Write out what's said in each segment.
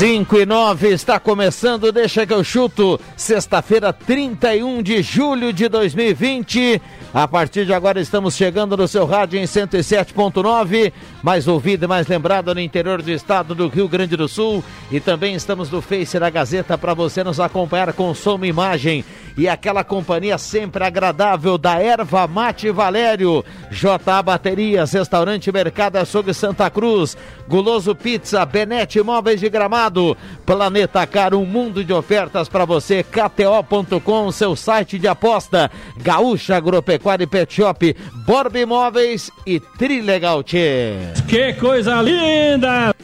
Cinco e nove está começando, deixa que eu chuto. Sexta-feira, 31 de julho de 2020. A partir de agora estamos chegando no seu rádio em 107.9, mais ouvido e mais lembrado no interior do estado do Rio Grande do Sul. E também estamos no Face da Gazeta para você nos acompanhar com som e imagem. E aquela companhia sempre agradável da Erva Mate Valério, JA Baterias, Restaurante Mercado Açougue Santa Cruz, Guloso Pizza, Benete Móveis de Gramado, Planeta Car, um mundo de ofertas para você, KTO.com, seu site de aposta, Gaúcha Agropecuária e Pet Shop, Borb Imóveis e Trilegal Tchê. Que coisa linda!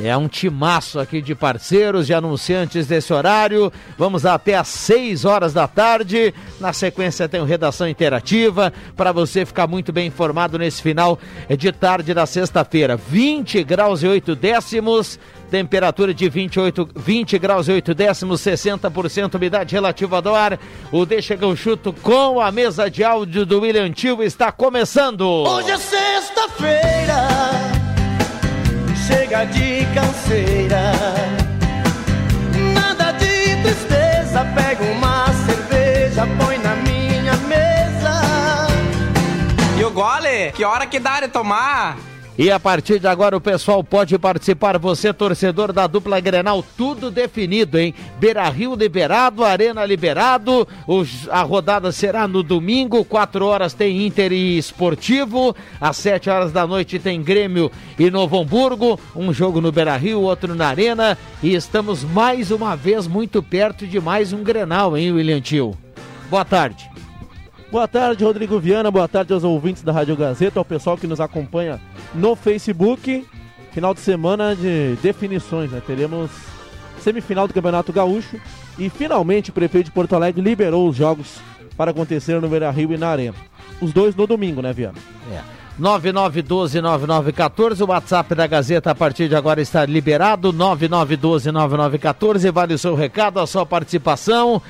É um timaço aqui de parceiros, de anunciantes desse horário. Vamos até às 6 horas da tarde. Na sequência tem o Redação Interativa para você ficar muito bem informado nesse final de tarde da sexta-feira. 20 graus e 8 décimos. Temperatura de 28, 20 graus e 8 décimos, 60% umidade relativa do ar. O Deixa que eu chuto com a mesa de áudio do William Tio está começando. Hoje é sexta-feira chega de canseira. Nada de tristeza, pega uma cerveja, põe na minha mesa. E o gole? Que hora que dá de tomar? E a partir de agora o pessoal pode participar. Você, torcedor da dupla Grenal, tudo definido, hein? Beira Rio liberado, Arena liberado. Os, a rodada será no domingo, 4 horas tem Inter e Esportivo. Às 7 horas da noite tem Grêmio e Novo Hamburgo. Um jogo no Beira Rio, outro na Arena. E estamos mais uma vez muito perto de mais um Grenal, hein, William Tio? Boa tarde. Boa tarde, Rodrigo Viana. Boa tarde aos ouvintes da Rádio Gazeta, ao pessoal que nos acompanha no Facebook. Final de semana de definições, né? Teremos semifinal do Campeonato Gaúcho e finalmente o prefeito de Porto Alegre liberou os jogos para acontecer no Beira Rio e na Arena. Os dois no domingo, né, Viana? É. 9912-9914, o WhatsApp da Gazeta a partir de agora está liberado. 9912-9914, vale o seu recado, a sua participação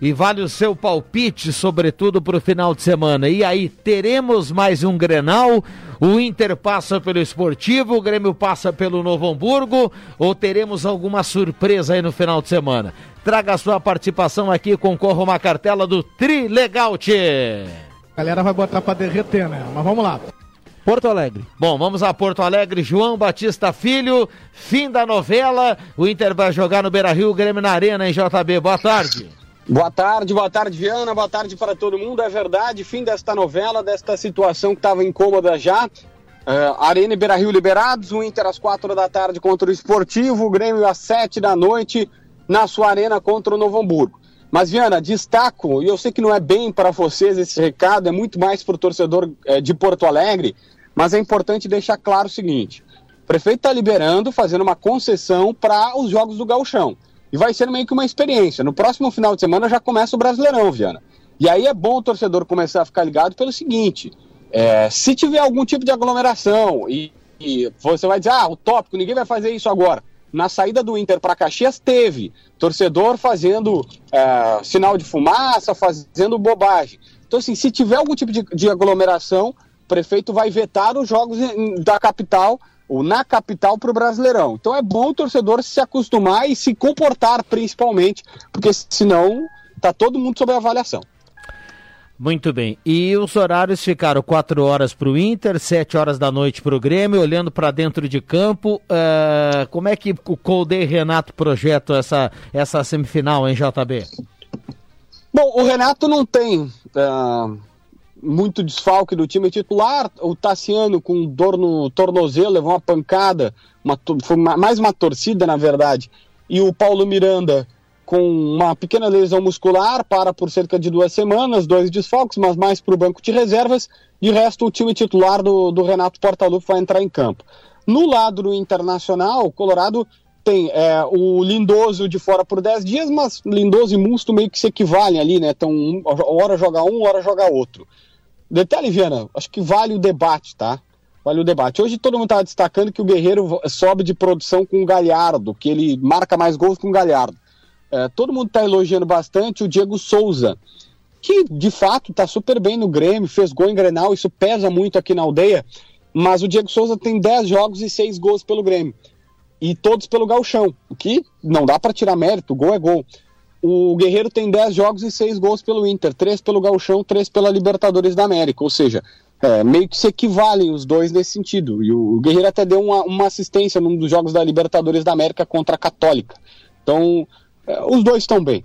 e vale o seu palpite, sobretudo para o final de semana. E aí, teremos mais um Grenal? O Inter passa pelo Esportivo, o Grêmio passa pelo Novo Hamburgo ou teremos alguma surpresa aí no final de semana? Traga a sua participação aqui, concorra uma cartela do Tri Legal Tchê. A galera vai botar para derreter, né? Mas vamos lá. Porto Alegre. Bom, vamos a Porto Alegre. João Batista Filho, fim da novela. O Inter vai jogar no Beira Rio, o Grêmio na Arena em JB. Boa tarde. Boa tarde, boa tarde, Viana, boa tarde para todo mundo. É verdade, fim desta novela, desta situação que estava incômoda já. Uh, Arena e Beira Rio liberados, o Inter às quatro da tarde contra o Esportivo, o Grêmio às sete da noite na sua arena contra o Novo Hamburgo. Mas, Viana, destaco, e eu sei que não é bem para vocês esse recado, é muito mais para o torcedor é, de Porto Alegre, mas é importante deixar claro o seguinte: o prefeito está liberando, fazendo uma concessão para os jogos do Gauchão. E vai ser meio que uma experiência. No próximo final de semana já começa o Brasileirão, Viana. E aí é bom o torcedor começar a ficar ligado pelo seguinte: é, se tiver algum tipo de aglomeração e, e, você vai dizer, ah, o tópico, ninguém vai fazer isso agora. Na saída do Inter para Caxias teve torcedor fazendo é, sinal de fumaça, fazendo bobagem. Então, assim, se tiver algum tipo de, de aglomeração, o prefeito vai vetar os jogos da capital ou na capital para o Brasileirão. Então é bom o torcedor se acostumar e se comportar principalmente, porque senão tá todo mundo sob avaliação. Muito bem. E os horários ficaram 4 horas para o Inter, 7 horas da noite para o Grêmio, olhando para dentro de campo. Uh, como é que o Colde e Renato projetam essa, essa semifinal em JB? Bom, o Renato não tem uh, muito desfalque do time titular. O Tassiano com dor no tornozelo, levou uma pancada, uma, foi mais uma torcida, na verdade. E o Paulo Miranda com uma pequena lesão muscular, para por cerca de duas semanas, dois desfalques, mas mais para o banco de reservas. De resto, o time titular do, do Renato Portaluppi vai entrar em campo. No lado do Internacional, o Colorado tem é, o Lindoso de fora por 10 dias, mas Lindoso e Musto meio que se equivalem ali, né? Então, hora joga um, hora joga outro. Detalhe, Viana, acho que vale o debate, tá? Vale o debate. Hoje todo mundo está destacando que o Guerreiro sobe de produção com o Galhardo, que ele marca mais gols com o Galhardo. É, todo mundo está elogiando bastante o Diego Souza, que de fato está super bem no Grêmio, fez gol em Grenal, isso pesa muito aqui na aldeia, mas o Diego Souza tem 10 jogos e 6 gols pelo Grêmio e todos pelo galchão, o que não dá para tirar mérito, gol é gol. O Guerreiro tem 10 jogos e 6 gols pelo Inter, 3 pelo galchão, 3 pela Libertadores da América, ou seja, é, meio que se equivalem os dois nesse sentido. E o Guerreiro até deu uma, uma assistência num dos jogos da Libertadores da América contra a Católica. Então, é, os dois estão bem.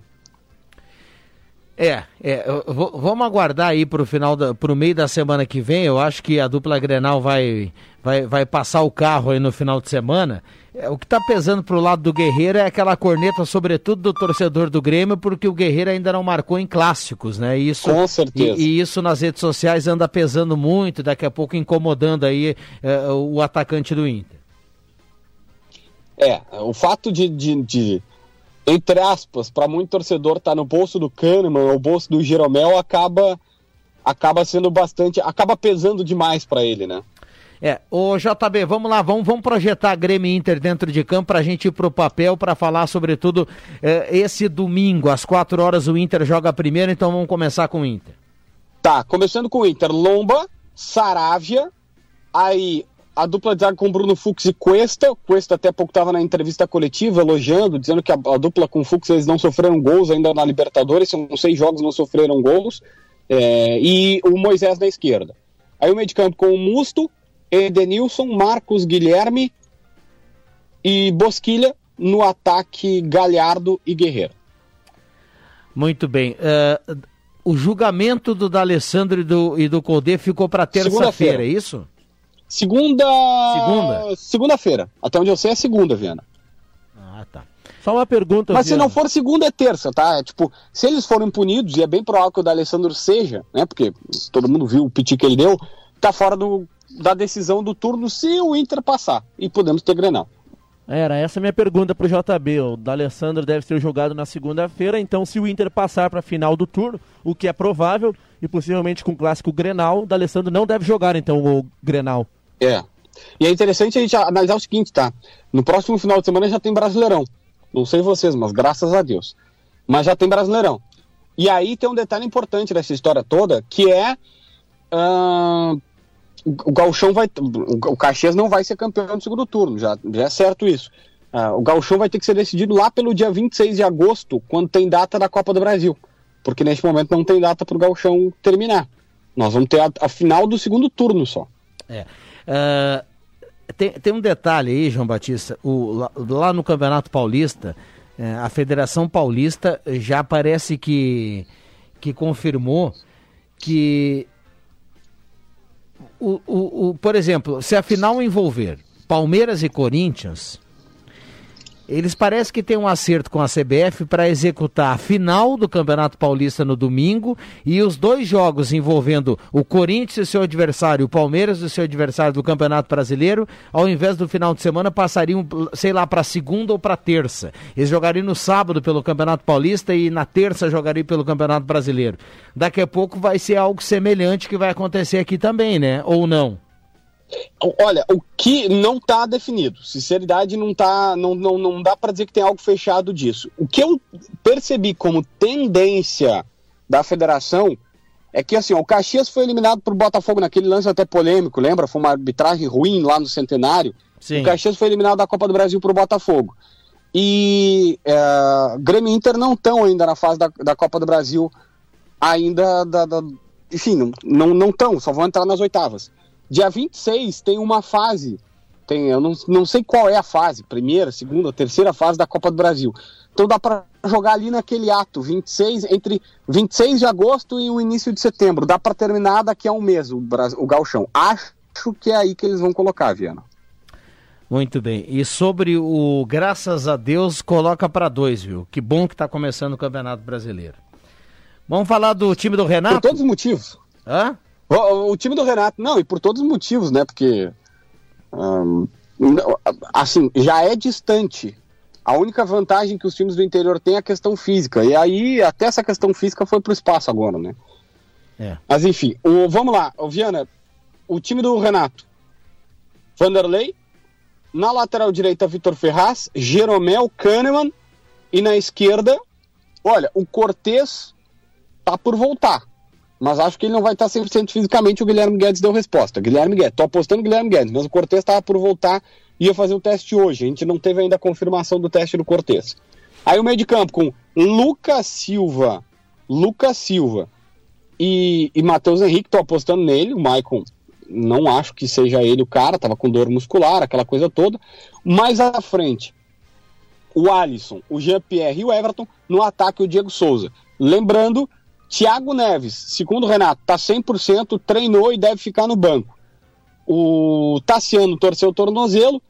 É, é vamos aguardar aí para o final, para o meio da semana que vem. Eu acho que a dupla Grenal vai, vai, vai passar o carro aí no final de semana. É, o que está pesando para o lado do Guerreiro é aquela corneta, sobretudo do torcedor do Grêmio, porque o Guerreiro ainda não marcou em clássicos, né? isso, Com certeza. E, e isso nas redes sociais anda pesando muito, daqui a pouco incomodando aí é, o atacante do Inter. É, o fato de, de, de entre aspas, para muito torcedor tá no bolso do Kahneman ou bolso do Jeromel acaba acaba sendo bastante, acaba pesando demais para ele, né? É, o JB, vamos lá, vamos, vamos projetar Grêmio Inter dentro de campo para a gente ir para o papel para falar sobretudo é, esse domingo, às quatro horas o Inter joga primeiro, então vamos começar com o Inter. Tá, começando com o Inter, Lomba, Saravia, aí a dupla de zaga com Bruno Fux e Cuesta. O Cuesta até pouco estava na entrevista coletiva elogiando, dizendo que a, a, dupla com Fux eles não sofreram gols ainda na Libertadores, são seis jogos não sofreram gols. É, e o Moisés na esquerda. Aí o meio de campo com o Musto, Edenilson, Marcos Guilherme e Bosquilha no ataque Galhardo e Guerreiro. Muito bem. Uh, o julgamento do D'Alessandro e do, e do Codê ficou para terça-feira, é isso? Segunda. Segunda? Segunda-feira. Até onde eu sei é segunda, Viana. Ah, tá. Só uma pergunta. Mas Viana. se não for segunda, é terça, tá? É, tipo, se eles forem punidos, e é bem provável que o D'Alessandro seja, né? Porque todo mundo viu o piti que ele deu, tá fora do, da decisão do turno se o Inter passar. E podemos ter Grenal. Era essa a minha pergunta pro JB. O D'Alessandro deve ser jogado na segunda-feira, então se o Inter passar para a final do turno, o que é provável, e possivelmente com o clássico Grenal, o D'Alessandro não deve jogar então o Grenal. É. E é interessante a gente analisar o seguinte, tá? No próximo final de semana já tem Brasileirão. Não sei vocês, mas graças a Deus. Mas já tem Brasileirão. E aí tem um detalhe importante dessa história toda, que é. Uh, o Galchão vai. O Caxias não vai ser campeão do segundo turno, já, já é certo isso. Uh, o Galchão vai ter que ser decidido lá pelo dia 26 de agosto, quando tem data da Copa do Brasil. Porque neste momento não tem data para o Galchão terminar. Nós vamos ter a, a final do segundo turno só. É. Uh, tem, tem um detalhe aí, João Batista. O, lá, lá no Campeonato Paulista, é, a Federação Paulista já parece que, que confirmou que, o, o, o, por exemplo, se a final envolver Palmeiras e Corinthians, eles parecem que têm um acerto com a CBF para executar a final do Campeonato Paulista no domingo e os dois jogos envolvendo o Corinthians e seu adversário, o Palmeiras e seu adversário do Campeonato Brasileiro, ao invés do final de semana, passariam, sei lá, para segunda ou para terça. Eles jogariam no sábado pelo Campeonato Paulista e na terça jogariam pelo Campeonato Brasileiro. Daqui a pouco vai ser algo semelhante que vai acontecer aqui também, né? Ou não? Olha, o que não está definido, sinceridade não tá, não, não, não dá para dizer que tem algo fechado disso. O que eu percebi como tendência da federação é que assim, o Caxias foi eliminado por Botafogo naquele lance até polêmico, lembra? Foi uma arbitragem ruim lá no Centenário. Sim. O Caxias foi eliminado da Copa do Brasil por Botafogo. E é, Grêmio e Inter não estão ainda na fase da, da Copa do Brasil, ainda, da, da, enfim, não estão, não, não só vão entrar nas oitavas. Dia 26 tem uma fase Tem, eu não, não sei qual é a fase, primeira, segunda, terceira fase da Copa do Brasil. Então dá para jogar ali naquele ato, 26, entre 26 de agosto e o início de setembro. Dá para terminar daqui a um mês o, o Galchão. Acho que é aí que eles vão colocar, Viana. Muito bem. E sobre o graças a Deus, coloca para dois, viu? Que bom que tá começando o Campeonato Brasileiro. Vamos falar do time do Renato? Por todos os motivos. Hã? O, o- o time do Renato, não, e por todos os motivos, né? Porque, não, assim, já é distante. A única vantagem que os times do interior têm é a questão física. E aí, até essa questão física foi pro espaço agora, né? É. Mas enfim, o- vamos lá, o Viana, o time do Renato. Vanderlei, na lateral direita, Vitor Ferraz, Jeromel, Kahneman, e na esquerda, olha, o Cortez tá por voltar. Mas acho que ele não vai estar 100% fisicamente. O Guilherme Guedes deu resposta. Guilherme Guedes, tô apostando no Guilherme Guedes, mas o Cortez estava por voltar ia fazer o teste hoje. A gente não teve ainda a confirmação do teste do Cortez. Aí o meio de campo com Lucas Silva, Lucas Silva e, e Matheus Henrique, tô apostando nele. O Maicon, não acho que seja ele o cara, tava com dor muscular, aquela coisa toda. Mais à frente, o Alisson, o Jean-Pierre e o Everton. No ataque, o Diego Souza. Lembrando, Thiago Neves, segundo o Renato, tá 100%, treinou e deve ficar no banco. O Tassiano torceu o tornozelo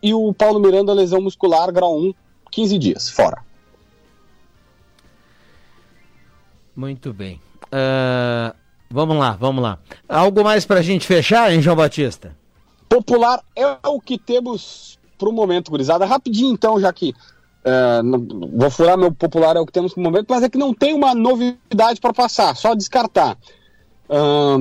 e o Paulo Miranda, lesão muscular, grau 1, 15 dias, fora. Muito bem. Ah, vamos lá, vamos lá. Algo mais pra gente fechar, hein, João Batista? Popular é o que temos pro momento, gurizada. Rapidinho, então, já que é, não- vou furar meu popular é o que temos pro momento, mas é que não tem uma novidade para passar, só descartar.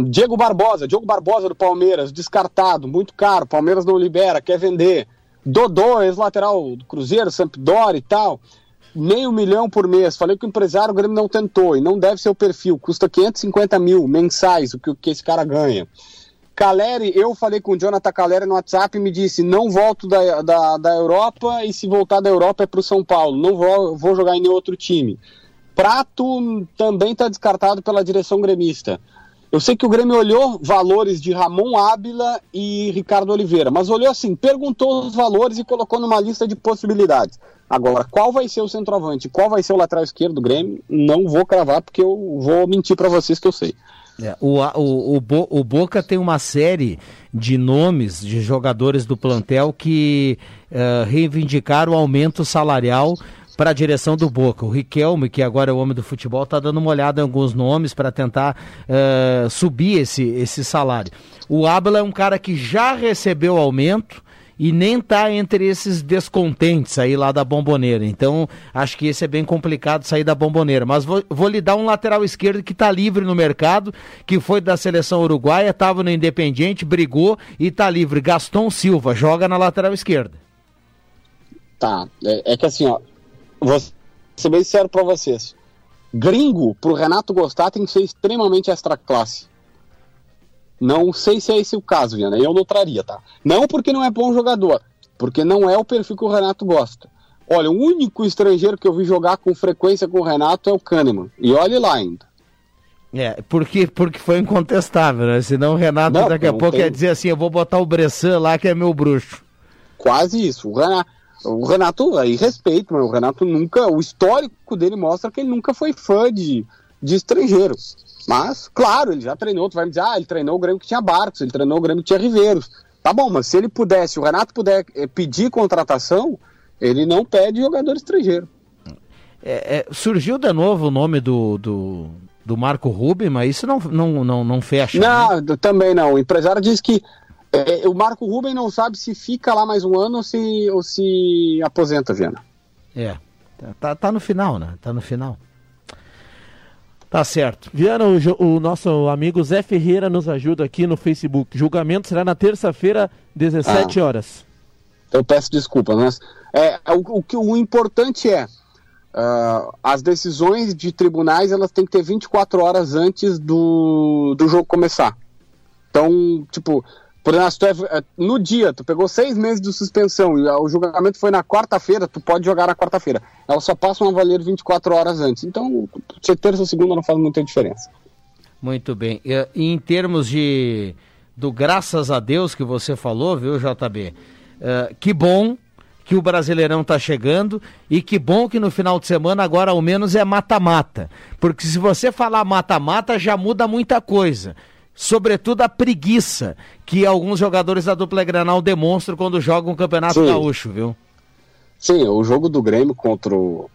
Diego Barbosa, Diogo Barbosa do Palmeiras, descartado, muito caro, Palmeiras não libera, quer vender. Dodô, ex-lateral do Cruzeiro, Sampdoria e tal, meio milhão por mês. Falei que o empresário o Grêmio não tentou e não deve ser o perfil, custa 550 mil mensais, o que, o que esse cara ganha. Caleri, eu falei com o Jonathan Caleri no WhatsApp e me disse: não volto da, da, da Europa e se voltar da Europa é para o São Paulo, não vou, vou jogar em nenhum outro time. Prato também está descartado pela direção gremista. Eu sei que o Grêmio olhou valores de Ramon Ábila e Ricardo Oliveira, mas olhou assim, perguntou os valores e colocou numa lista de possibilidades. Agora, qual vai ser o centroavante, qual vai ser o lateral esquerdo do Grêmio, não vou cravar porque eu vou mentir para vocês que eu sei. É, o, o, o, o Boca tem uma série de nomes de jogadores do plantel que eh, reivindicaram o aumento salarial para a direção do Boca. O Riquelme, que agora é o homem do futebol, está dando uma olhada em alguns nomes para tentar eh, subir esse, esse salário. O Ábila é um cara que já recebeu aumento e nem tá entre esses descontentes aí lá da bomboneira. Então, acho que esse é bem complicado sair da bomboneira. Mas vou, vou lhe dar um lateral esquerdo que tá livre no mercado, que foi da seleção uruguaia, estava no Independiente, brigou e tá livre. Gaston Silva, joga na lateral esquerda. Tá, é, é que assim, ó, vou ser bem sincero pra vocês. Gringo, pro Renato gostar, tem que ser extremamente extra classe. Não sei se é esse o caso, Viana. Eu não traria, tá? Não porque não é bom jogador, porque não é o perfil que o Renato gosta. Olha, o único estrangeiro que eu vi jogar com frequência com o Renato é o Kahneman. E olhe lá ainda. É, porque, porque foi incontestável, né? Senão o Renato Não, daqui a pouco tem- ia dizer assim, eu vou botar o Bressan lá que é meu bruxo. Quase isso. O Renato, o Renato aí respeito, mas o Renato nunca. O histórico dele mostra que ele nunca foi fã de, de estrangeiros. Mas, claro, ele já treinou. Tu vai me dizer, ah, ele treinou o Grêmio que tinha Barcos, ele treinou o Grêmio que tinha Riveiros. Tá bom, mas se ele pudesse, se o Renato puder eh, pedir contratação, ele não pede jogador estrangeiro. É, é, surgiu de novo o nome do, do, do Marco Ruben, mas isso não, não, não, não fecha. né? Não, d- também não. O empresário diz que eh, o Marco Ruben não sabe se fica lá mais um ano ou se, ou se aposenta, Viana. É. Tá, tá no final, né? Tá no final. Tá certo. Viana, o, o nosso amigo Zé Ferreira nos ajuda aqui no Facebook. Julgamento será na terça-feira, 17 Ah. horas. Eu peço desculpas, mas é, o, o que o importante é ah, as decisões de tribunais elas têm que ter 24 horas antes do, do jogo começar. Então, tipo, por exemplo, é- é, no dia, tu pegou seis meses de suspensão e ah, o julgamento foi na quarta-feira, tu pode jogar na quarta-feira. Elas só passam a valer 24 horas antes. Então, ser terça ou segunda não faz muita diferença. Muito bem. E, em termos de do graças a Deus que você falou, viu, JB? Uh, que bom que o Brasileirão está chegando e que bom que no final de semana agora ao menos é mata-mata. Porque se você falar mata-mata já muda muita coisa. Sobretudo a preguiça que alguns jogadores da dupla Granal demonstram quando jogam o Campeonato Sim. Gaúcho, viu? Sim, o jogo do Grêmio contra o,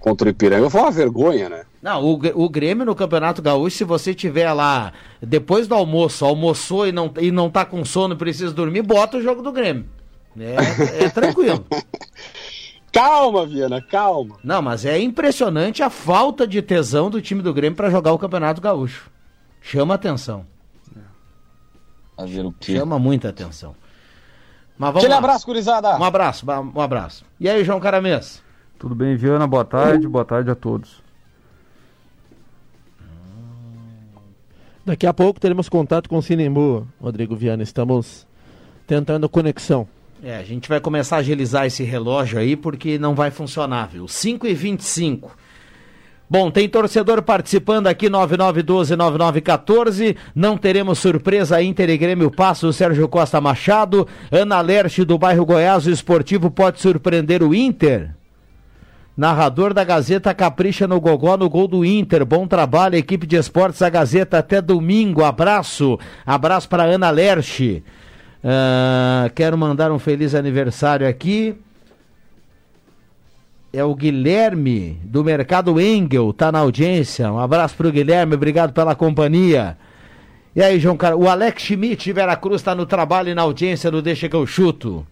contra o Ipiranga foi uma vergonha, né? Não, o, o Grêmio no Campeonato Gaúcho, se você tiver lá depois do almoço, almoçou e não, e não tá com sono, precisa dormir, bota o jogo do Grêmio. É, é tranquilo. calma, Viana, calma. Não, mas é impressionante a falta de tesão do time do Grêmio para jogar o Campeonato Gaúcho. Chama atenção. Fazer o quê? Chama muita atenção. Mas vamos Aquele lá. abraço, gurizada. Um abraço, um abraço. E aí, João Caramês? Tudo bem, Viana? Boa tarde, boa tarde a todos. Daqui a pouco teremos contato com o Cinembu, Rodrigo Viana. Estamos tentando conexão. É, a gente vai começar a agilizar esse relógio aí porque não vai funcionar, viu? 5 e 25 Bom, tem torcedor participando aqui, 9912-9914. Não teremos surpresa, Inter e Grêmio passa o Sérgio Costa Machado. Ana Lerche, do bairro Goiás, o esportivo pode surpreender o Inter. Narrador da Gazeta capricha no gogó no gol do Inter. Bom trabalho, equipe de esportes da Gazeta. Até domingo. Abraço. Abraço para Ana Lerche. Uh, quero mandar um feliz aniversário aqui. É o Guilherme do Mercado Engel, tá na audiência. Um abraço pro Guilherme, obrigado pela companhia. E aí, João Carlos, o Alex Schmidt de Veracruz está no trabalho e na audiência do Deixa que eu chuto.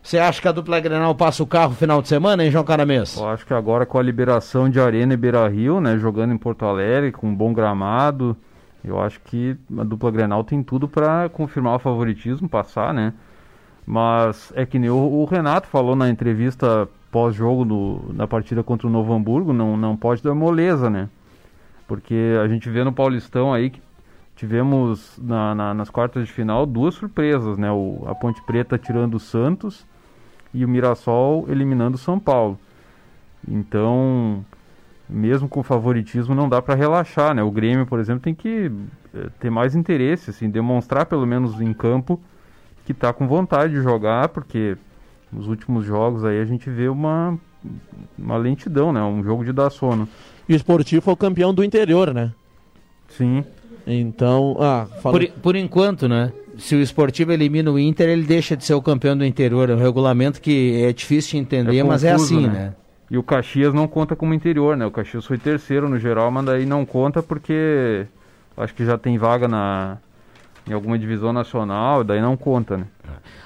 Você acha que a dupla Grenal passa o carro final de semana, hein, João Caramês? Eu acho que agora com a liberação de Arena e Beira Rio, né, jogando em Porto Alegre, com um bom gramado, eu acho que a dupla Grenal tem tudo para confirmar o favoritismo, passar, né? Mas é que nem o, o Renato falou na entrevista pós-jogo na partida contra o Novo Hamburgo, não, não pode dar moleza, né? Porque a gente vê no Paulistão aí que tivemos na, na, nas quartas de final duas surpresas, né? O, a Ponte Preta tirando o Santos e o Mirassol eliminando o São Paulo. Então, mesmo com favoritismo, não dá para relaxar, né? O Grêmio, por exemplo, tem que eh, ter mais interesse, assim, demonstrar pelo menos em campo que está com vontade de jogar, porque nos últimos jogos aí a gente vê uma, uma lentidão, né? Um jogo de dar sono. E o Esportivo foi o campeão do interior, né? Sim. Então, ah, fala... por, por enquanto, né? Se o Esportivo elimina o Inter, ele deixa de ser o campeão do interior. É um regulamento que é difícil de entender, é confuso, mas é assim, né? né? E o Caxias não conta como interior, né? O Caxias foi terceiro no geral, mas daí não conta porque acho que já tem vaga na em alguma divisão nacional, daí não conta, né?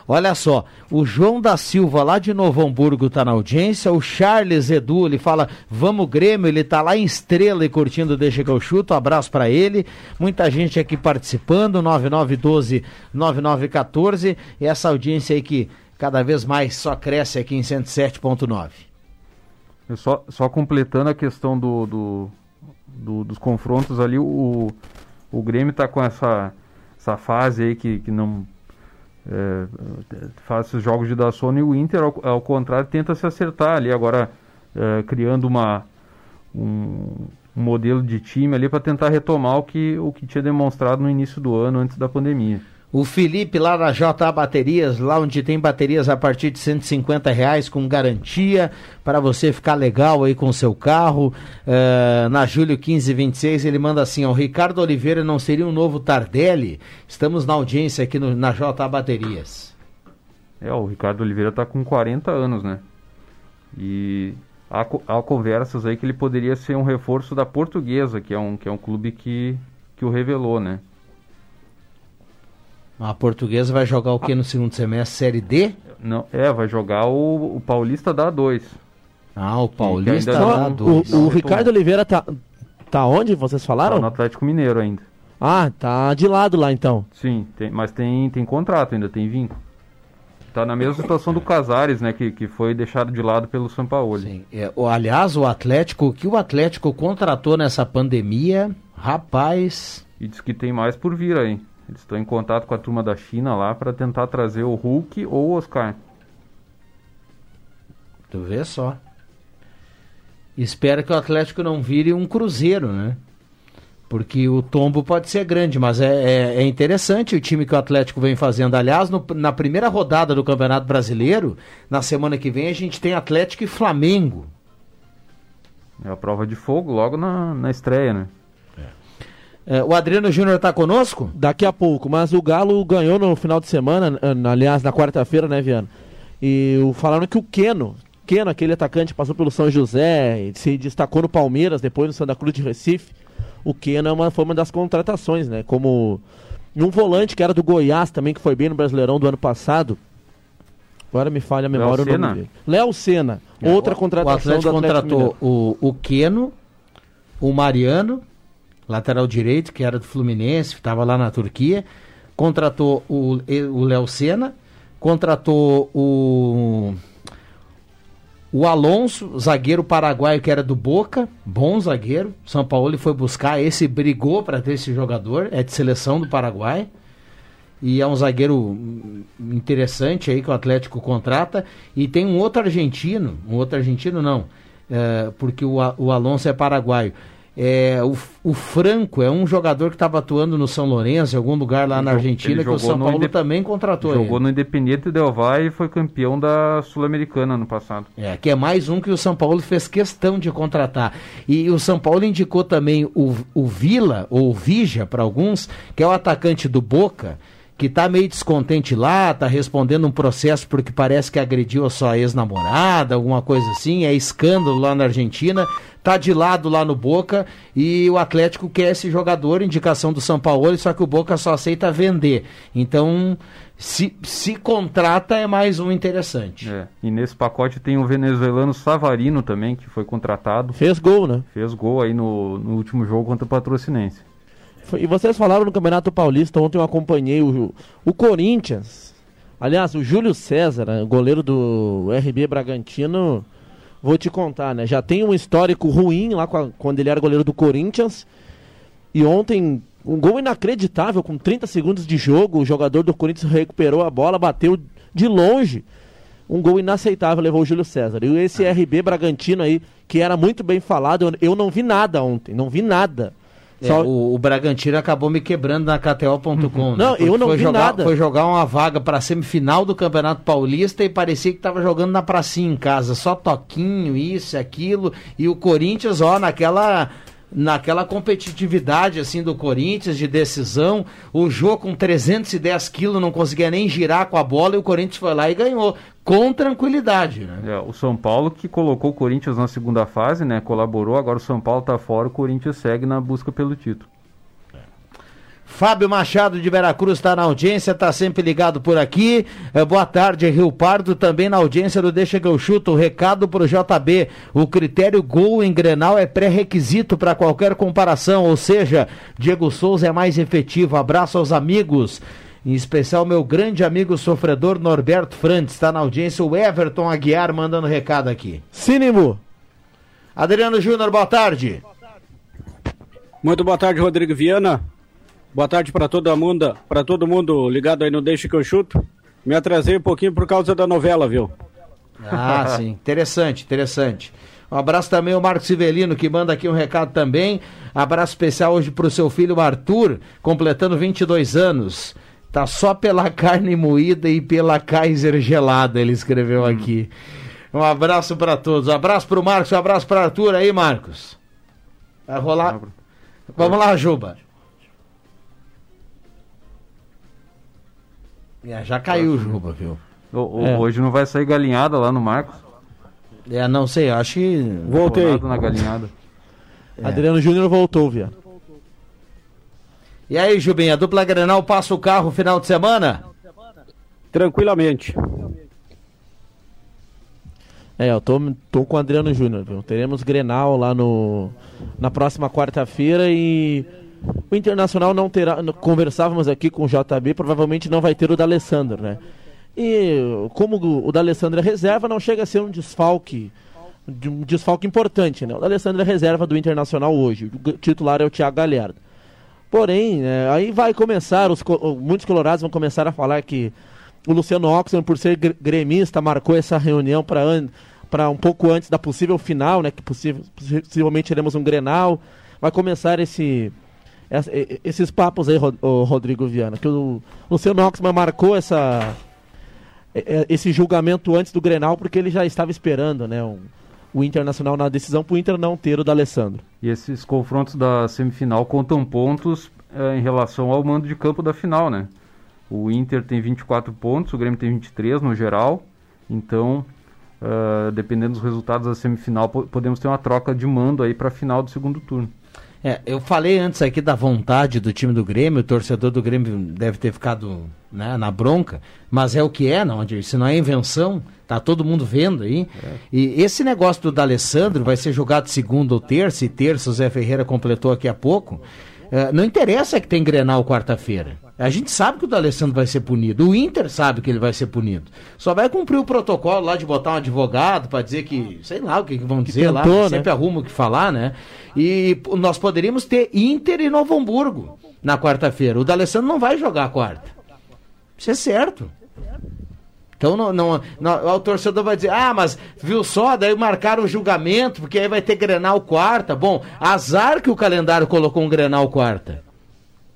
Olha só, o João da Silva lá de Novo Hamburgo está na audiência, o Charles Edu, ele fala, vamos Grêmio, ele está lá em Estrela e curtindo Deixa que eu chuto, um abraço para ele, muita gente aqui participando, 9912 9914, e essa audiência aí que cada vez mais só cresce aqui em 107.9. Só, só completando a questão do, do, do, dos confrontos ali, o, o Grêmio está com essa, essa fase aí que, que não é, faz esses jogos de dar sono e o Inter, ao, ao contrário, tenta se acertar ali agora, é, criando uma, um, um, modelo de time ali para tentar retomar o que, o que tinha demonstrado no início do ano, antes da pandemia. O Felipe lá na JA Baterias, lá onde tem baterias a partir de 150 reais com garantia para você ficar legal aí com seu carro. Uh, na Julho 1526 ele manda assim: o Ricardo Oliveira não seria um novo Tardelli? Estamos na audiência aqui no, na JA Baterias. É, o Ricardo Oliveira está com 40 anos, né? E há, há conversas aí que ele poderia ser um reforço da Portuguesa, que é um, que é um clube que, que o revelou, né? A portuguesa vai jogar o que no segundo semestre? Série D? Não, é, vai jogar o, o Paulista da A2. Ah, o Paulista da A2. O, o Ricardo Oliveira tá, tá onde vocês falaram? Tá no Atlético Mineiro ainda. Ah, tá de lado lá então. Sim, tem, mas tem, tem contrato ainda, tem vínculo. Tá na mesma situação do Casares, né, que, que foi deixado de lado pelo São Paulo. Sim. É, o, aliás, o Atlético, o que o Atlético contratou nessa pandemia, rapaz... E diz que tem mais por vir aí. Eles estão em contato com a turma da China lá para tentar trazer o Hulk ou o Oscar. Tu vê só. Espero que o Atlético não vire um cruzeiro, né? Porque o tombo pode ser grande, mas é, é, é interessante o time que o Atlético vem fazendo. Aliás, no- na primeira rodada do Campeonato Brasileiro, na semana que vem, a gente tem Atlético e Flamengo. É a prova de fogo logo na, na estreia, né? É, o Adriano Júnior está conosco? Daqui a pouco, mas o Galo ganhou no final de semana, aliás, na quarta-feira, né, Viana? E o- falaram que o Keno, Keno, aquele atacante, passou pelo São José, e se destacou no Palmeiras, depois no Santa Cruz de Recife. O Keno é uma, foi uma das contratações, né? Como um volante que era do Goiás também, que foi bem no Brasileirão do ano passado. Agora me falha a memória o Léo nome Senna? dele. Léo Senna, outra O contratação Atlético do Atlético contratou Mineiro. o, o Keno, o Mariano, lateral direito, que era do Fluminense, estava lá na Turquia. Contratou o Léo Senna, contratou o, o Alonso, zagueiro paraguaio que era do Boca, bom zagueiro. São Paulo foi buscar esse, brigou para ter esse jogador, é de seleção do Paraguai. E é um zagueiro interessante aí que o Atlético contrata. E tem um outro argentino, um outro argentino não, é, porque o, o Alonso é paraguaio. É, o, o Franco é um jogador que estava atuando no São Lourenço, em algum lugar lá na Argentina, que o São no Paulo Indep- também contratou Jogou ele. no Independiente Del Valle e foi campeão da Sul-Americana ano passado. É, que é mais um que o São Paulo fez questão de contratar. E o São Paulo indicou também o, o Vila, ou Vija para alguns, que é o atacante do Boca, que tá meio descontente lá, tá respondendo um processo porque parece que agrediu a sua ex-namorada, alguma coisa assim, é escândalo lá na Argentina, tá de lado lá no Boca e o Atlético quer esse jogador, indicação do São Paulo, só que o Boca só aceita vender. Então, se, se contrata é mais um interessante. É. E nesse pacote tem o venezuelano Savarino também, que foi contratado. Fez gol, né? Fez gol aí no, no último jogo contra o Patrocinense. E vocês falaram no Campeonato Paulista, ontem eu acompanhei o, o Corinthians. Aliás, o Júlio César, né, goleiro do RB Bragantino, vou te contar, né? Já tem um histórico ruim lá a- quando ele era goleiro do Corinthians. E ontem, um gol inacreditável, com 30 segundos de jogo, o jogador do Corinthians recuperou a bola, bateu de longe. Um gol inaceitável levou o Júlio César. E esse RB Bragantino aí, que era muito bem falado, eu não vi nada ontem, não vi nada. É, Só- o, o Bragantino acabou me quebrando na KTO.com. Não, eu não foi vi jogar, nada. Foi jogar uma vaga para semifinal do Campeonato Paulista e parecia que tava jogando na pracinha em casa, só toquinho, isso, aquilo, e o Corinthians, ó, naquela naquela competitividade assim do Corinthians de decisão, o jogo com 310 quilos não conseguia nem girar com a bola e o Corinthians foi lá e ganhou com tranquilidade, né? É, o São Paulo que colocou o Corinthians na segunda fase, né? Colaborou, agora o São Paulo tá fora, o Corinthians segue na busca pelo título. Fábio Machado de Veracruz está na audiência, está sempre ligado por aqui. Eh, boa tarde, Rio Pardo, também na audiência do Deixa que eu chuto. Recado para o JB: o critério gol em Grenal é pré-requisito para qualquer comparação, ou seja, Diego Souza é mais efetivo. Abraço aos amigos. Em especial, meu grande amigo sofredor Norberto Frantes, está na audiência. O Everton Aguiar mandando recado aqui. Cínimo. Adriano Júnior, boa tarde. Muito boa tarde, Rodrigo Viana. Boa tarde para todo mundo, para todo mundo ligado aí no Deixa que eu chuto. Me atrasei um pouquinho por causa da novela, viu? Ah, sim. Interessante, interessante. Um abraço também ao Marcos Civelino, que manda aqui um recado também. Abraço especial hoje para o seu filho Arthur, completando 22 anos. Tá só pela carne moída e pela Kaiser gelada, ele escreveu aqui. Um abraço para todos. Um abraço para o Marcos, um abraço para Arthur aí, Marcos. Vai rolar. Vamos lá, Juba. É, já caiu o Juba, viu? O- o- É. Hoje não vai sair galinhada lá no Marcos. É, não sei, acho que. Voltei. na galinhada. Adriano Júnior voltou, Viana. E aí, Jubinha, a dupla Grenal passa o carro final de semana? Tranquilamente. É, eu tô, tô com o Adriano Júnior, viu? Teremos Grenal lá no na próxima quarta-feira e o Internacional não terá. Conversávamos aqui com o JB, provavelmente não vai ter o D'Alessandro, né? E como o, D'Alessandro é reserva, não chega a ser um desfalque. de Um desfalque importante, né? O D'Alessandro é reserva do Internacional hoje. O titular é o Thiago Galhardo. Porém, é, aí vai começar, os, muitos colorados vão começar a falar que o Luciano Oxman, por ser gre- gremista, marcou essa reunião para um pouco antes da possível final, né? Que possivelmente teremos um Grenal. Vai começar esse, esses papos aí, Rodrigo Viana, que o Luciano Oxman marcou essa, esse julgamento antes do Grenal porque ele já estava esperando, né, o, o Internacional na decisão para o Inter não ter o D'Alessandro. E esses confrontos da semifinal contam pontos eh, em relação ao mando de campo da final, né? O Inter tem 24 pontos, o Grêmio tem 23 no geral. Então, eh, dependendo dos resultados da semifinal, po- podemos ter uma troca de mando aí para a final do segundo turno. É, eu falei antes aqui da vontade do time do Grêmio, o torcedor do Grêmio deve ter ficado né, na bronca, mas é o que é, não, Adir? Se não é invenção, tá todo mundo vendo aí. E esse negócio do D'Alessandro vai ser jogado segunda ou terça, e terça o Zé Ferreira completou aqui há pouco. É, não interessa que tem Grenal quarta-feira. A gente sabe que o D'Alessandro vai ser punido. O Inter sabe que ele vai ser punido. Só vai cumprir o protocolo lá de botar um advogado para dizer que, sei lá o que, que vão dizer lá, tentou, né? sempre arruma o que falar, né? E nós poderíamos ter Inter e Novo Hamburgo na quarta-feira. O D'Alessandro não vai jogar quarta. Isso é certo. Então não, não, não- o torcedor vai dizer, ah, mas viu só, daí marcaram o julgamento, porque aí vai ter Grenal quarta. Bom, azar que o calendário colocou um Grenal quarta.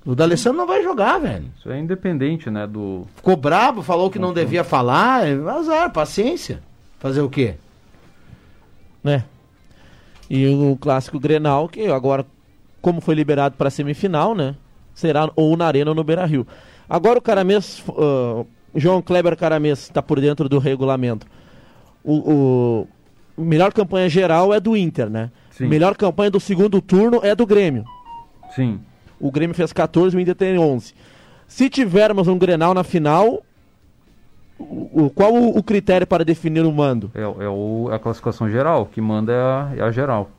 O D'Alessandro não vai jogar, velho. Isso é independente, né, do... Ficou brabo, falou que não devia falar, é azar, paciência. Fazer o quê? né? E o clássico Grenal, que agora, como foi liberado para semifinal, né? Será ou na Arena ou no Beira Rio. Agora o Caramês, ah, João Kleber Caramês está por dentro do regulamento. O, o melhor campanha geral é do Inter, né? Sim. Melhor campanha do segundo turno é do Grêmio. Sim. O Grêmio fez 14, o Inter tem 11. Se tivermos um Grenal na final, o, o- qual o, o critério para definir o mando? É, é o, a classificação geral, o que manda é a, é a geral.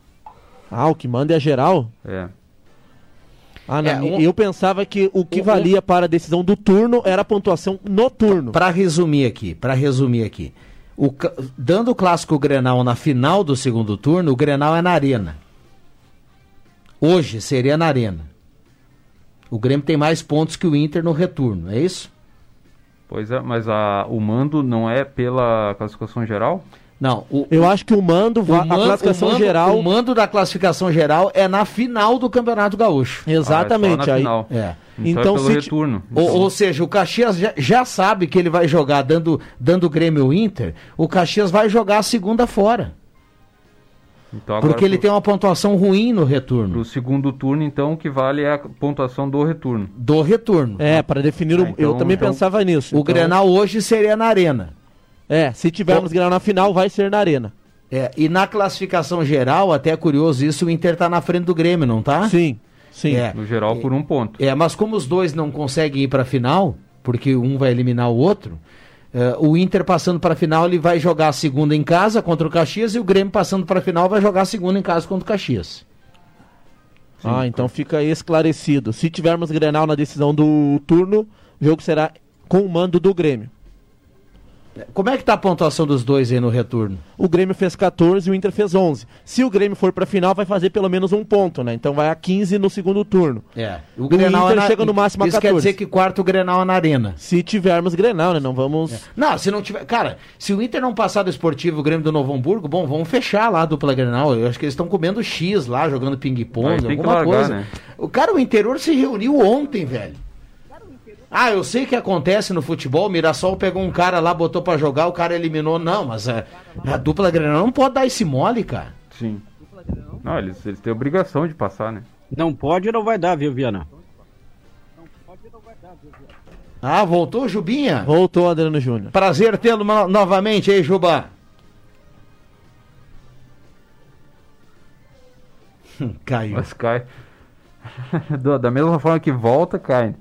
Ah, o que manda é a geral? É. Ah, É, um- eu pensava que o que valia para a decisão do turno era a pontuação no turno. Para resumir aqui, para resumir aqui. O dando o clássico Grenal na final do segundo turno, o Grenal é na Arena. Hoje seria na Arena. O Grêmio tem mais pontos que o Inter no retorno, é isso? Pois é, mas a, o mando não é pela classificação geral? Não, o, Eu acho que o mando, o man- a classificação o mando- geral. O mando da classificação geral é na final do Campeonato Gaúcho. Exatamente. Ah, é só na aí, final. É. Então, Então, é pelo se retorno. Ou, ou seja, o Caxias já, já sabe que ele vai jogar dando, dando Grêmio Inter. O Caxias vai jogar a segunda fora. Então, agora Porque ele pro- tem uma pontuação ruim no retorno. Pro segundo turno, então, o que vale é a pontuação do retorno. Do retorno. É, para definir o. Ah, então- eu também então- pensava nisso. O Então, Grenal hoje seria na Arena. É, se tivermos Grenal na final, vai ser na Arena. É, e na classificação geral, até é curioso isso, o Inter tá na frente do Grêmio, não tá? Sim, sim. É, No geral, por um ponto. é mas como os dois não conseguem ir pra final, porque um vai eliminar o outro, é, o Inter passando pra final, ele vai jogar a segunda em casa contra o Caxias e o Grêmio passando pra final vai jogar a segunda em casa contra o Caxias. ah, então fica esclarecido. Se tivermos Grenal na decisão do turno, o jogo será com o mando do Grêmio. Como é que tá a pontuação dos dois aí no retorno? O Grêmio fez 14 e o Inter fez 11. Se o Grêmio for pra final, vai fazer pelo menos um ponto, né? Então vai a 15 no segundo turno. É. O Inter chega no máximo a Isso quer 14. dizer que quarto Grenal é na Arena. Se tivermos Grenal, né? Não vamos. Não, se não tiver. Cara, se o Inter não passar do esportivo o Grêmio do Novo Hamburgo, bom, vamos fechar lá a dupla Grenal. Eu acho que eles estão comendo X lá, jogando ping-pong, alguma largar, coisa. né? O cara, o interior se reuniu ontem, velho. Ah, eu sei que acontece no futebol. O Mirassol pegou um cara lá, botou pra jogar, o cara eliminou. Não, mas a, a dupla Grenal não pode dar esse mole, cara. Sim. Não, eles, eles têm obrigação de passar, né? Não pode e não vai dar, viu, Viana? Ah, voltou, Jubinha? Voltou Adriano Júnior. Prazer tê-lo no- novamente aí, Juba. Caiu. Mas cai. Da- da mesma forma que volta, cai.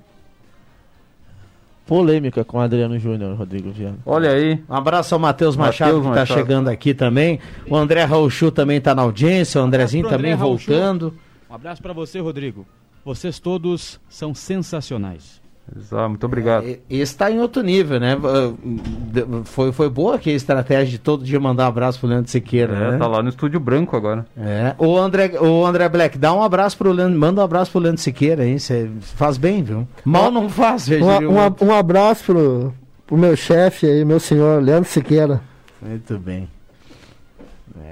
Polêmica com Adriano Júnior, Rodrigo Viana. Olha aí. Um abraço ao Matheus Machado, que está chegando aqui também. O André Rauchu também está na audiência, o Andrezinho pro também André Rauchu. voltando. Um abraço pra você, Rodrigo. Vocês todos são sensacionais. Exato, muito obrigado. E- Esse está em outro nível, né? Ah, Foi, foi boa aqui a estratégia de todo dia mandar um abraço pro Leandro Siqueira, É, né? tá lá no estúdio branco agora. É. O André, o André Black, dá um abraço pro Leandro, manda um abraço pro Leandro Siqueira, hein? Cê faz bem, viu? Mal não faz, veja. Um, um, um abraço pro, pro meu chefe aí, meu senhor Leandro Siqueira. Muito bem.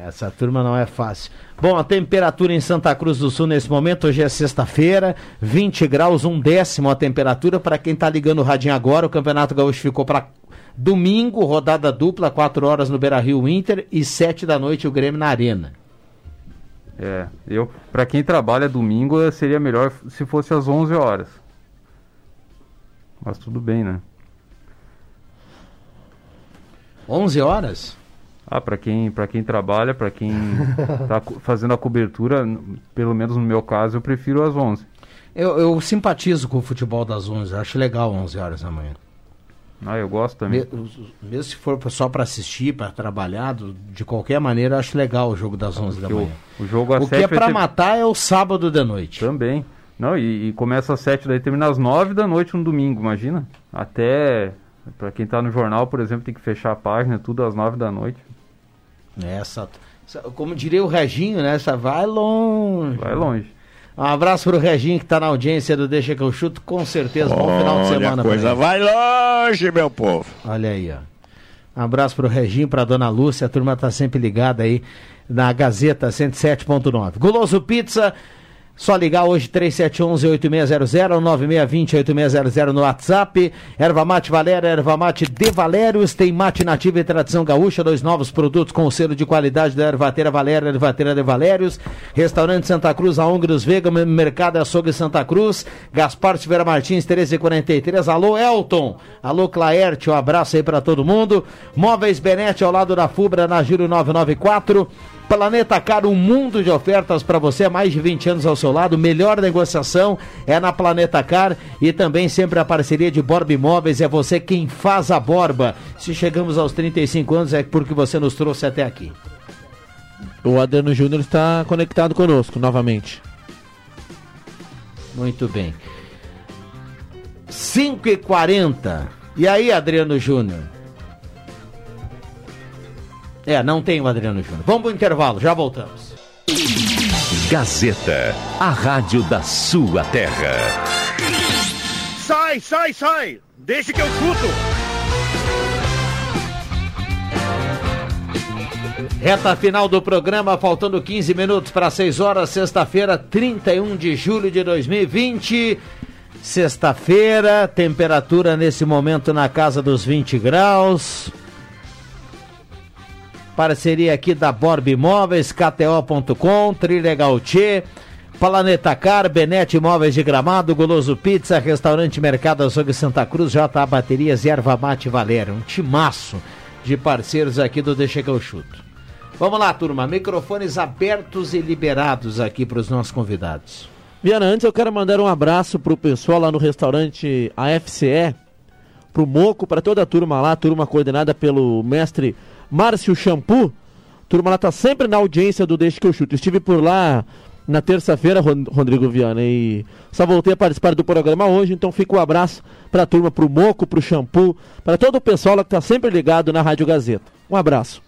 Essa turma não é fácil. Bom, a temperatura em Santa Cruz do Sul nesse momento, hoje é sexta-feira, 20 graus, um décimo a temperatura. Para quem está ligando o radinho agora, o Campeonato Gaúcho ficou para domingo, rodada dupla, 4 horas no Beira Rio Inter e 7 da noite o Grêmio na Arena. É, eu, para quem trabalha domingo, seria melhor se fosse às 11 horas. Mas tudo bem, né? 11 horas? Ah, para quem, pra quem trabalha, para quem está fazendo a cobertura, pelo menos no meu caso, eu prefiro às 11. Eu, eu simpatizo com o futebol das 11, acho legal 11 horas da manhã. Ah, eu gosto também. Mesmo se for só para assistir, para trabalhar, de qualquer maneira, acho legal o jogo das 11 da manhã. O, jogo às O que é para ter... matar é o sábado de noite. Também. Não, e, e começa às 7, daí termina às 9 da noite no domingo, imagina? Até para quem está no jornal, por exemplo, tem que fechar a página tudo às 9 da noite. Essa, como diria o Reginho, né? Essa vai longe. Vai longe. Um abraço pro Reginho que tá na audiência do Deixa que eu chuto, com certeza. Bom Olha, final de semana. A coisa vai longe, meu povo. Olha aí, ó. Um abraço pro Reginho, pra dona Lúcia, a turma tá sempre ligada aí na Gazeta 107.9. Guloso Pizza, só ligar hoje 3711-8600, 9620-8600 no WhatsApp. Erva Mate Valéria, Erva Mate de Valérios, tem mate nativa e tradição gaúcha, dois novos produtos com o selo de qualidade da Ervateira Valéria, Ervateira de Valérios. Restaurante Santa Cruz, a Húngaros Vega, Mercado Açougue Santa Cruz. Gaspar Silveira Martins, 1343. Alô, Elton. Alô, Claerte, um abraço aí para todo mundo. Móveis Benete ao lado da Fubra, na Giro 994. Planeta Car, um mundo de ofertas para você, há mais de 20 anos ao seu lado. Melhor negociação é na Planeta Car e também sempre a parceria de Borba Imóveis. É você quem faz a Borba. Se chegamos aos 35 anos é porque você nos trouxe até aqui. O Adriano Júnior está conectado conosco novamente. Muito bem. 5 e 40 E aí, Adriano Júnior? É, não tem o Adriano Júnior. Vamos pro intervalo, já voltamos. Gazeta, a rádio da sua terra. Sai, sai, sai! Deixa que eu chuto! Reta final do programa, faltando 15 minutos para 6 horas, sexta-feira, 31 de julho de 2020. Sexta-feira, temperatura nesse momento na casa dos 20 graus. Parceria aqui da Borb Imóveis, KTO.com, Trilegal Tchê, Planeta Car, Benete Imóveis de Gramado, Goloso Pizza, Restaurante Mercado Açougue Santa Cruz, JA Baterias e Erva Mate Valéria. Um timaço de parceiros aqui do Deixa que eu chuto. Vamos lá, turma. Microfones abertos e liberados aqui para os nossos convidados. Viana, antes eu quero mandar um abraço pro pessoal lá no restaurante AFCE, pro Moco, para toda a turma lá, turma coordenada pelo mestre Márcio Shampoo. Turma lá tá sempre na audiência do Deixa que eu chuto. Estive por lá na terça-feira, Rodrigo Viana, e só voltei a participar do programa hoje, então fica um abraço para a turma, para o Moco, para o Shampoo, para todo o pessoal lá que está sempre ligado na Rádio Gazeta. Um abraço.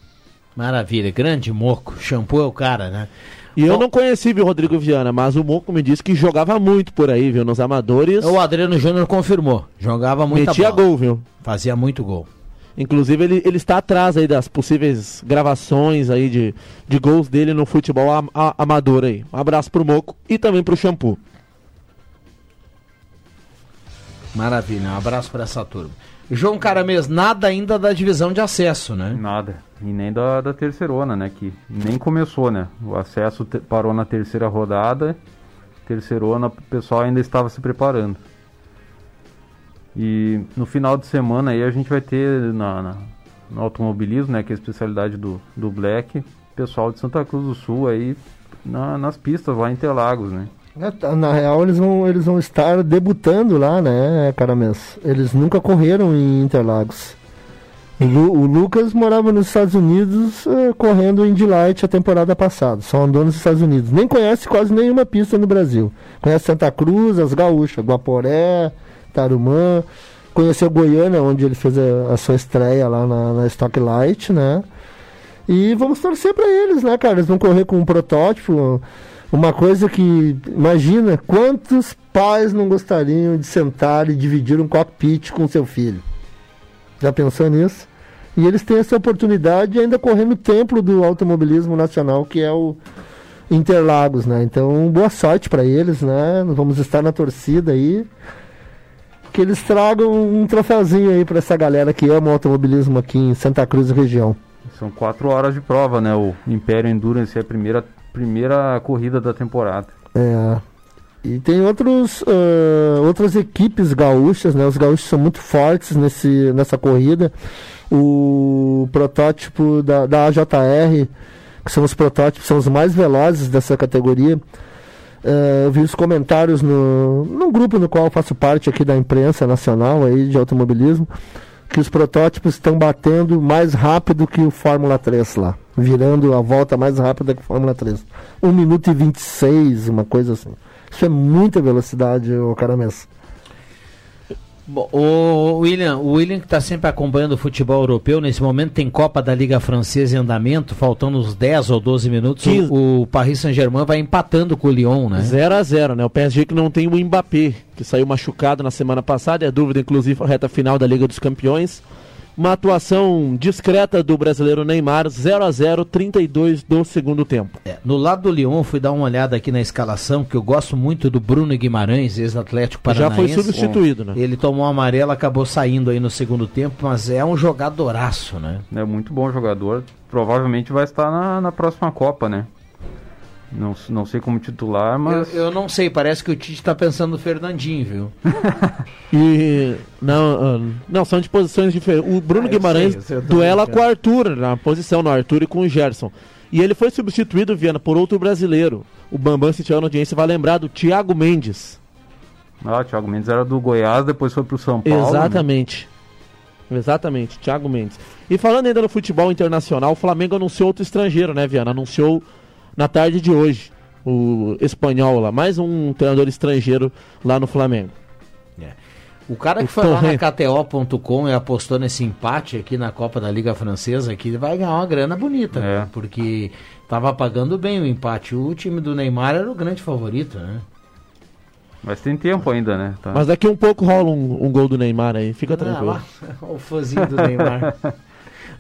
Maravilha, grande Moco, Shampoo é o cara, né? E Bom, eu não conheci, viu, Rodrigo Viana, mas o Moco me disse que jogava muito por aí, viu, nos amadores. O Adriano Júnior confirmou, jogava muito Metia bola. gol, viu? Fazia muito gol. Inclusive, ele, ele está atrás aí das possíveis gravações aí de, de gols dele no futebol am, a, amador aí. Um abraço pro Moco e também pro Shampoo. Maravilha, um abraço para essa turma. João Caramês, nada ainda da divisão de acesso, né? Nada. E nem da, da terceirona, né? Que nem começou, né? O acesso te, parou na terceira rodada. Terceirona, o pessoal ainda estava se preparando. E no final de semana aí a gente vai ter na, na no automobilismo, né, que é a especialidade do, do Black, pessoal de Santa Cruz do Sul aí na, nas pistas lá em Interlagos, né? É, tá, na real eles vão, eles vão estar debutando lá, né, Caramês? Eles nunca correram em Interlagos. O, Lu, o Lucas morava nos Estados Unidos uh, correndo em Delight a temporada passada. Só andou nos Estados Unidos. Nem conhece quase nenhuma pista no Brasil. Conhece Santa Cruz, as Gaúchas, Guaporé, Tarumã, conheceu Goiânia, onde ele fez a, a sua estreia lá na, na Stock Light, né? E vamos torcer para eles, né, cara? Eles vão correr com um protótipo, uma coisa que, imagina, quantos pais não gostariam de sentar e dividir um cockpit com seu filho? Já pensou nisso? E eles têm essa oportunidade ainda correndo o templo do automobilismo nacional, que é o Interlagos, né? Então, boa sorte para eles, né? Vamos estar na torcida aí. Que eles tragam um troféuzinho aí para essa galera que ama o automobilismo aqui em Santa Cruz e região. São quatro horas de prova, né? O Império Endurance é a primeira, primeira corrida da temporada. É. E tem outros, uh, outras equipes gaúchas, né? Os gaúchos são muito fortes nesse, nessa corrida. O protótipo da, da AJR, que são os protótipos, são os mais velozes dessa categoria. Uh, eu vi os comentários no, no grupo no qual eu faço parte aqui da imprensa nacional aí de automobilismo, que os protótipos estão batendo mais rápido que o Fórmula 3 lá, virando a volta mais rápida que o Fórmula 3. 1 minuto e 26, uma coisa assim. Isso é muita velocidade, o Caramês. Bom, o William, o William que está sempre acompanhando o futebol europeu, nesse momento tem Copa da Liga Francesa em andamento, faltando uns 10 ou 12 minutos, o, o Paris Saint-Germain vai empatando com o Lyon, né? 0 a 0 né? O PSG que não tem o Mbappé, que saiu machucado na semana passada, é dúvida inclusive a reta final da Liga dos Campeões. Uma atuação discreta do brasileiro Neymar, 0 a 0 32 do segundo tempo. É, no lado do Lyon, fui dar uma olhada aqui na escalação, que eu gosto muito do Bruno Guimarães, ex-atlético paranaense. Já foi substituído, né? Ele tomou um amarelo, acabou saindo aí no segundo tempo, mas é um jogadoraço, né? É muito bom jogador. Provavelmente vai estar na, na próxima Copa, né? Não, não sei como titular, mas. Eu, eu não sei, parece que o Tite está pensando no Fernandinho, viu? e. Não, uh, não, são de posições diferentes. O Bruno Ah, Guimarães sei, eu sei, eu duela com o Arthur na posição, no Arthur e com o Gerson. E ele foi substituído, Viana, por outro brasileiro. O Bambam, se tiver na audiência, vai lembrar do Thiago Mendes. Ah, o Thiago Mendes era do Goiás, depois foi pro São Paulo. né? Exatamente. Exatamente, Thiago Mendes. E falando ainda no futebol internacional, o Flamengo anunciou outro estrangeiro, né, Viana? Anunciou na tarde de hoje o espanhol lá, mais um treinador estrangeiro lá no Flamengo. O cara que O foi lá na. KTO.com e apostou nesse empate aqui na Copa da Liga Francesa aqui vai ganhar uma grana bonita, É. né? porque tava pagando bem o empate. O time do Neymar era o grande favorito, né? Mas tem tempo ainda, né? Tá. Mas daqui um pouco rola um, um gol do Neymar aí, fica Ah, tranquilo. lá, o fãzinho do Neymar.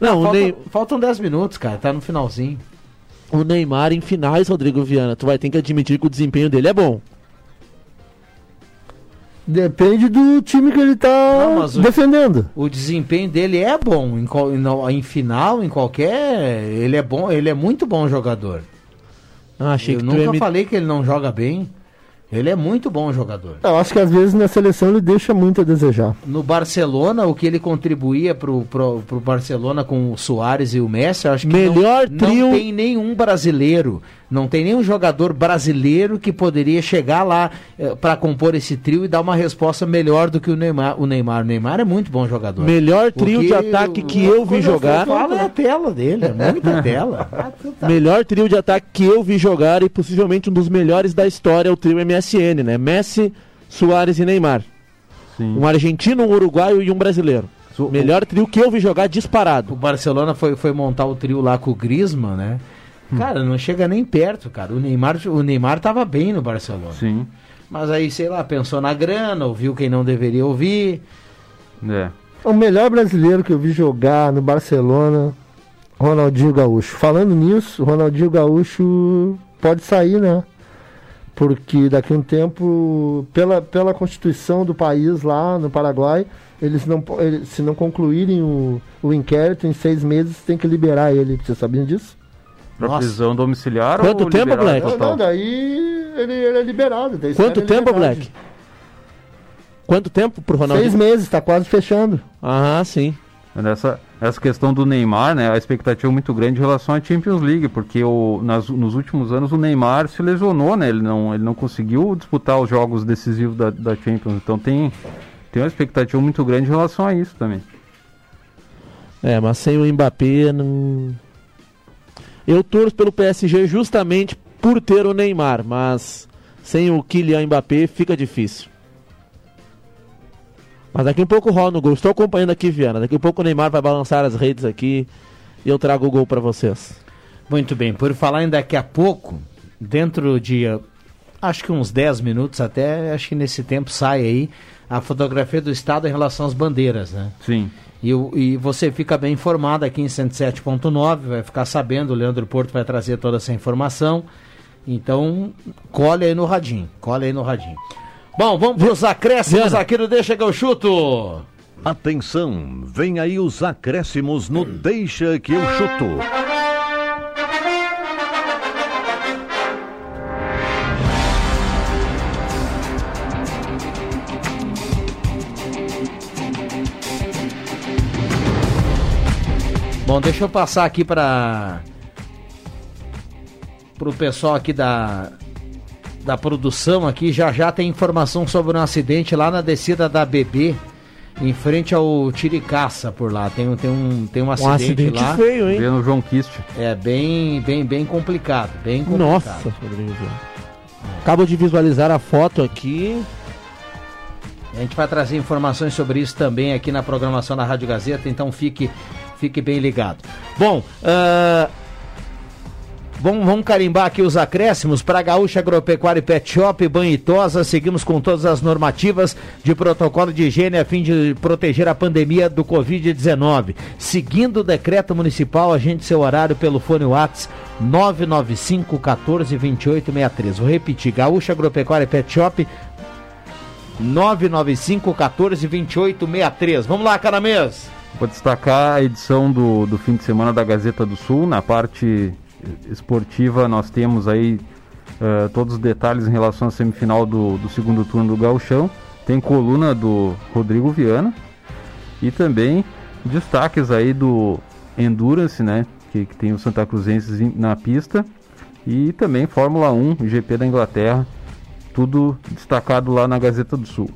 Não, o, Falta- Ney- Faltam 10 minutos, cara, tá no finalzinho. O Neymar em finais, Rodrigo Viana, tu vai ter que admitir que o desempenho dele é bom. Depende do time que ele tá o- defendendo. O desempenho dele é bom em, em final, em qualquer, ele é bom, ele é muito bom jogador. Ah, achei Eu que nunca me... falei que ele não joga bem. Ele é muito bom jogador. Eu acho que às vezes na seleção ele deixa muito a desejar. No Barcelona, o que ele contribuía pro, pro, pro Barcelona com o Soares e o Messi, eu acho que Melhor não, trio- não tem nenhum brasileiro, não tem nenhum jogador brasileiro que poderia chegar lá para compor esse trio e dar uma resposta melhor do que o Neymar. O Neymar, o Neymar é muito bom jogador. Melhor trio que- de ataque que eu vi quando jogar. Fala é a tela dele, é muita tela. Melhor trio de ataque que eu vi jogar e possivelmente um dos melhores da história, o trio MSN, né? Messi, Soares e Neymar. Sim. Um argentino, um uruguaio e um brasileiro. So- Melhor trio que eu vi jogar O disparado. Barcelona foi, foi montar o trio lá com o Griezmann, né? Cara, não chega nem perto, cara. O Neymar, o Neymar tava bem no Barcelona. Sim. Mas aí, sei lá, pensou na grana, ouviu quem não deveria ouvir. É. O melhor brasileiro que eu vi jogar no Barcelona, Ronaldinho Gaúcho. Falando nisso, o Ronaldinho Gaúcho pode sair, né? Porque daqui a um tempo, pela, pela constituição do país lá no Paraguai, eles não, eles, se não concluírem o, o inquérito em seis meses, tem que liberar ele. Você sabia disso? Pra Nossa. prisão domiciliar Quanto ou tempo, Black? Não, total? não, daí ele, ele é liberado. daí Quanto espera tempo, liberdade. Black? Quanto tempo pro Seis Ronaldinho? meses, tá quase fechando. Ah, sim. Nessa essa questão do Neymar, né, a expectativa é muito grande em relação à Champions League, porque o, nas- nos últimos anos o Neymar se lesionou, né, ele não, ele não conseguiu disputar os jogos decisivos da, da Champions, então tem, tem uma expectativa muito grande em relação a isso também. É, mas sem o Mbappé, não... eu torço pelo PSG justamente por ter o Neymar, mas sem o Kylian Mbappé fica difícil. Mas daqui a pouco rola no gol. Estou acompanhando aqui, Viana. Daqui a pouco o Neymar vai balançar as redes aqui e eu trago o gol para vocês. Muito bem, por falar em daqui a pouco, dentro de acho que uns 10 minutos até, acho que nesse tempo sai aí a fotografia do estado em relação às bandeiras, né? Sim. E, e você fica bem informado aqui em 107.9, vai ficar sabendo, o Leandro Porto vai trazer toda essa informação. Então, colhe aí no radinho, colhe aí no radinho. Bom, vamos para os acréscimos aqui no Deixa que eu chuto. Atenção, vem aí os acréscimos no Deixa que eu chuto. Bom, deixa eu passar aqui para o pessoal aqui da, da produção aqui. Já já tem informação sobre um acidente lá na descida da BB, em frente ao Tiricaça por lá. Tem, um- tem, um, tem um acidente, acidente lá. feio, hein? No João Kist. É bem, bem, bem complicado, bem complicado. Nossa, Rodrigo. Acabo de visualizar a foto aqui. A gente vai trazer informações sobre isso também aqui na programação da Rádio Gazeta, então fique, fique bem ligado. Bom, ah, vamos, vamos carimbar aqui os acréscimos para Gaúcha Agropecuária e Pet Shop, banho e tosa. Seguimos com todas as normativas de protocolo de higiene a fim de proteger a pandemia do Covid-19. Seguindo o decreto municipal, agende seu horário pelo fone Whats 995 14 28 63. Vou repetir, Gaúcha Agropecuária e Pet Shop, 995 14 28 63. Vamos lá, Caramês. Vou destacar a edição do, do fim de semana da Gazeta do Sul. Na parte esportiva, nós temos aí eh, todos os detalhes em relação à semifinal do, do segundo turno do Gauchão. Tem coluna do Rodrigo Viana e também destaques aí do Endurance, né? Que, que tem os Santa Cruzenses na pista. E também Fórmula 1, GP da Inglaterra. Tudo destacado lá na Gazeta do Sul.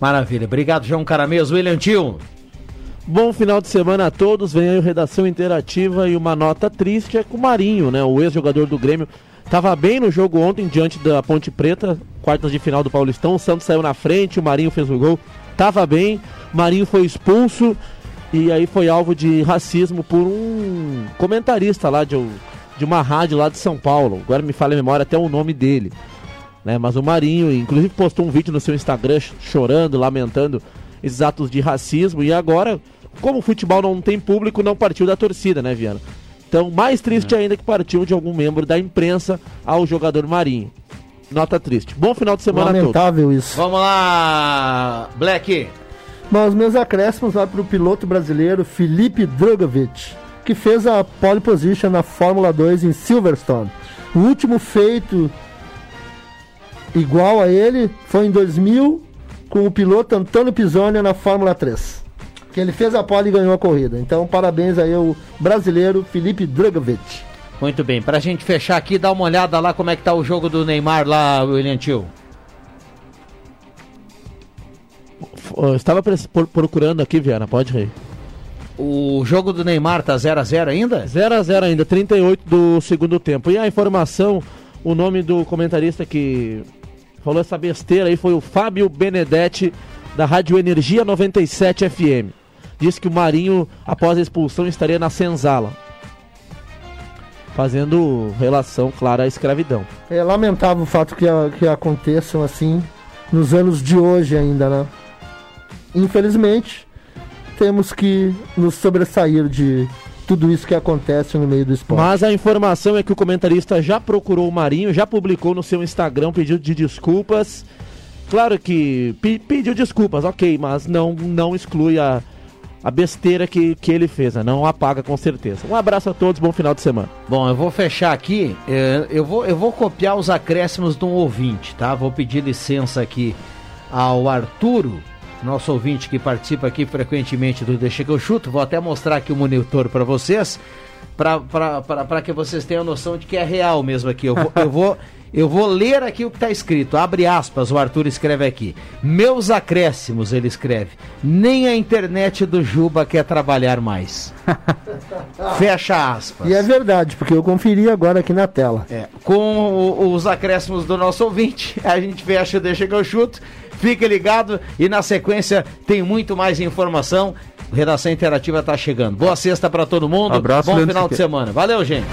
Maravilha. Obrigado, João Caramês. William Tio. Bom final de semana a todos. Vem aí o Redação Interativa e uma nota triste é com o Marinho, né? O ex-jogador do Grêmio. Tava bem no jogo ontem diante da Ponte Preta, quartas de final do Paulistão. O Santos saiu na frente, o Marinho fez o gol. Tava bem, Marinho foi expulso e aí foi alvo de racismo por um comentarista lá de, de uma rádio lá de São Paulo. Agora me fala a memória até o nome dele. Né? Mas o Marinho, inclusive, postou um vídeo no seu Instagram ch- chorando, lamentando esses atos de racismo. E agora, como o futebol não tem público, não partiu da torcida, né, Viana? Então, mais triste ainda que partiu de algum membro da imprensa ao jogador Marinho. Nota triste. Bom final de semana a todos. Lamentável isso. Vamos lá, Black. Bom, os meus acréscimos vai para o piloto brasileiro Felipe Drogovic, que fez a pole position na Fórmula 2 em Silverstone. O último feito igual a ele foi em 2000 com o piloto Antônio Pisoni na Fórmula 3. Que ele fez a pole e ganhou a corrida. Então, parabéns aí ao brasileiro Felipe Drogovic. Muito bem, pra gente fechar aqui, dá uma olhada lá como é que tá o jogo do Neymar lá, William Tio. Eu estava procurando aqui, Viana, pode rir. O jogo do Neymar tá 0x0 ainda? 0x0 ainda, 38 do segundo tempo. E a informação, o nome do comentarista que falou essa besteira aí foi o Fábio Benedetti, da Rádio Energia 97 FM. Disse que o Marinho, após a expulsão, estaria na senzala. Fazendo relação, claro, à escravidão. É lamentável o fato que, a- que aconteçam assim nos anos de hoje ainda, né? Infelizmente, temos que nos sobressair de tudo isso que acontece no meio do esporte. Mas a informação é que o comentarista já procurou o Marinho, já publicou no seu Instagram pedido de desculpas. Claro que pe- pediu desculpas, ok, mas não, não exclui a, a besteira que, que ele fez, né? não apaga com certeza. Um abraço a todos, bom final de semana. Bom, eu vou fechar aqui. eh, Eu vou, eu vou copiar os acréscimos de um ouvinte, tá? Vou pedir licença aqui ao Arturo, nosso ouvinte que participa aqui frequentemente do Deixa que eu chuto. Vou até mostrar aqui o monitor para vocês, para que vocês tenham noção de que é real mesmo aqui. Eu vou, eu vou, eu vou ler aqui o que está escrito. Abre aspas, o Arthur escreve aqui. Meus acréscimos, ele escreve. Nem a internet do Juba quer trabalhar mais. Fecha aspas. E é verdade, porque eu conferi agora aqui na tela. É, com o- os acréscimos do nosso ouvinte, a gente fecha Deixa que eu chuto. Fique ligado e na sequência tem muito mais informação. Redação Interativa tá chegando. Boa sexta para todo mundo. Abraço, Bom final de semana. Valeu, gente.